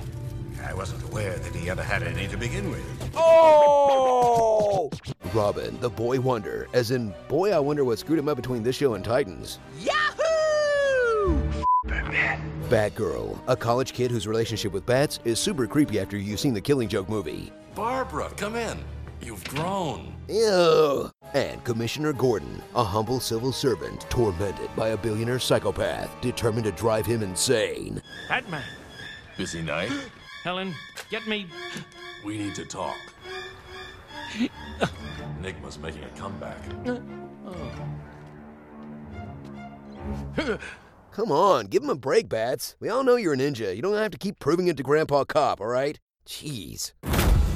I wasn't aware that he ever had any to begin with. Oh! Robin, the boy wonder, as in, boy, I wonder what screwed him up between this show and Titans. Yahoo! Batman. Batgirl, a college kid whose relationship with bats is super creepy after you've seen the Killing Joke movie. Barbara, come in. You've grown. Ew. And Commissioner Gordon, a humble civil servant tormented by a billionaire psychopath determined to drive him insane. Batman. Busy night? Helen, get me. We need to talk. Enigma's making a comeback. Come on, give him a break, Bats. We all know you're a ninja. You don't have to keep proving it to Grandpa Cop, all right? Jeez.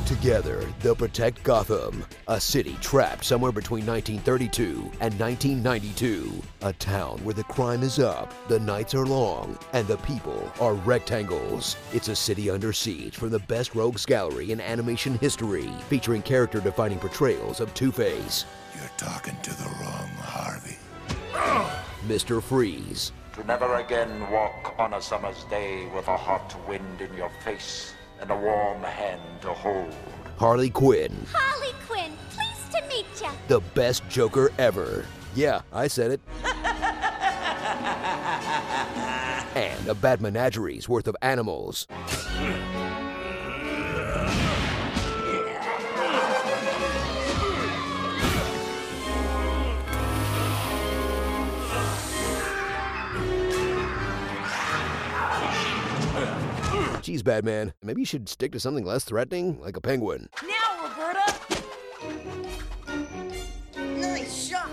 Together, they'll protect Gotham, a city trapped somewhere between 1932 and 1992. A town where the crime is up, the nights are long, and the people are rectangles. It's a city under siege from the best rogues gallery in animation history, featuring character defining portrayals of Two Face, You're talking to the wrong Harvey. Mr. Freeze, To never again walk on a summer's day with a hot wind in your face and a warm hand to hold. Harley Quinn, Harley Quinn, pleased to meet ya. the best Joker ever. Yeah, I said it. (laughs) and a bad menagerie's worth of animals. (laughs) Batman, maybe you should stick to something less threatening, like a penguin. Now, Roberta. Nice shot.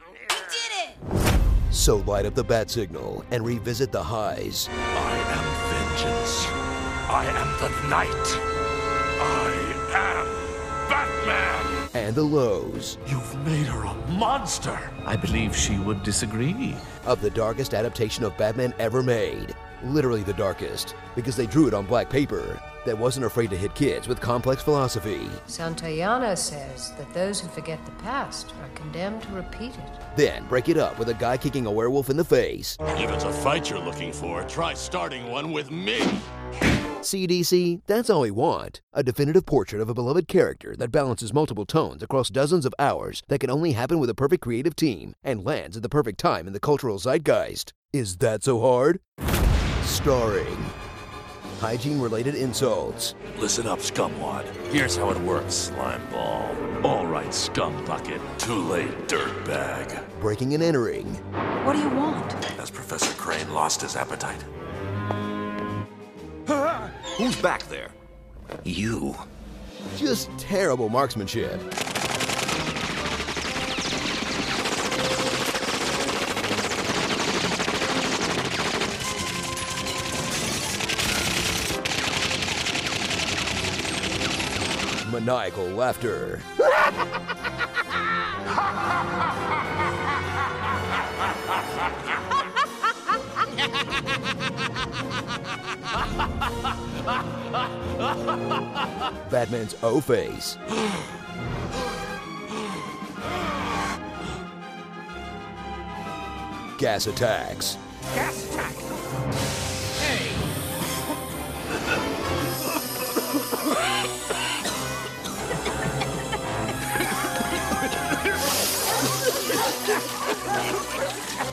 You did it. So light up the bat signal and revisit the highs I am vengeance. I am the night. I am Batman. and the lows You've made her a monster. I believe she would disagree. of the darkest adaptation of Batman ever made. Literally the darkest, because they drew it on black paper that wasn't afraid to hit kids with complex philosophy. Santayana says that those who forget the past are condemned to repeat it. Then break it up with a guy kicking a werewolf in the face. If it's a fight you're looking for, try starting one with me. CDC, that's all we want. A definitive portrait of a beloved character that balances multiple tones across dozens of hours that can only happen with a perfect creative team and lands at the perfect time in the cultural zeitgeist. Is that so hard? Starring hygiene related insults, Listen up, scumwad. Here's how it works, slime ball. All right, scum bucket. Too late, dirtbag. breaking and entering, What do you want? Has Professor Crane lost his appetite? (laughs) Who's back there? You. Just terrible marksmanship. Maniacal laughter. Batman's O face. Gas attacks. Gas attack.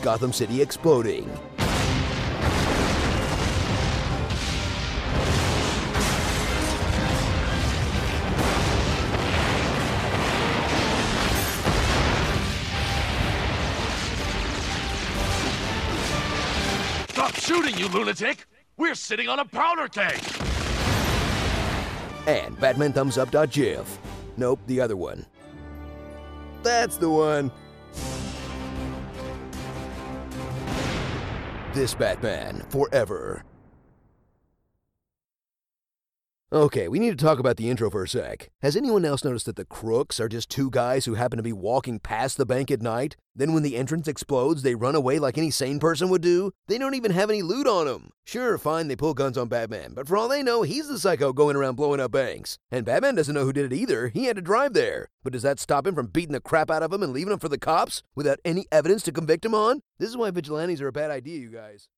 Gotham City exploding. Stop shooting, you lunatic! We're sitting on a powder keg! And Batman Thumbs Up GIF. Nope, the other one. That's the one. This Batman forever. Okay, we need to talk about the intro for a sec. Has anyone else noticed that the crooks are just two guys who happen to be walking past the bank at night? Then when the entrance explodes, they run away like any sane person would do? They don't even have any loot on them. Sure, fine, they pull guns on Batman, but for all they know, he's the psycho going around blowing up banks. And Batman doesn't know who did it either. He had to drive there. But does that stop him from beating the crap out of him and leaving him for the cops without any evidence to convict him on? This is why vigilantes are a bad idea, you guys.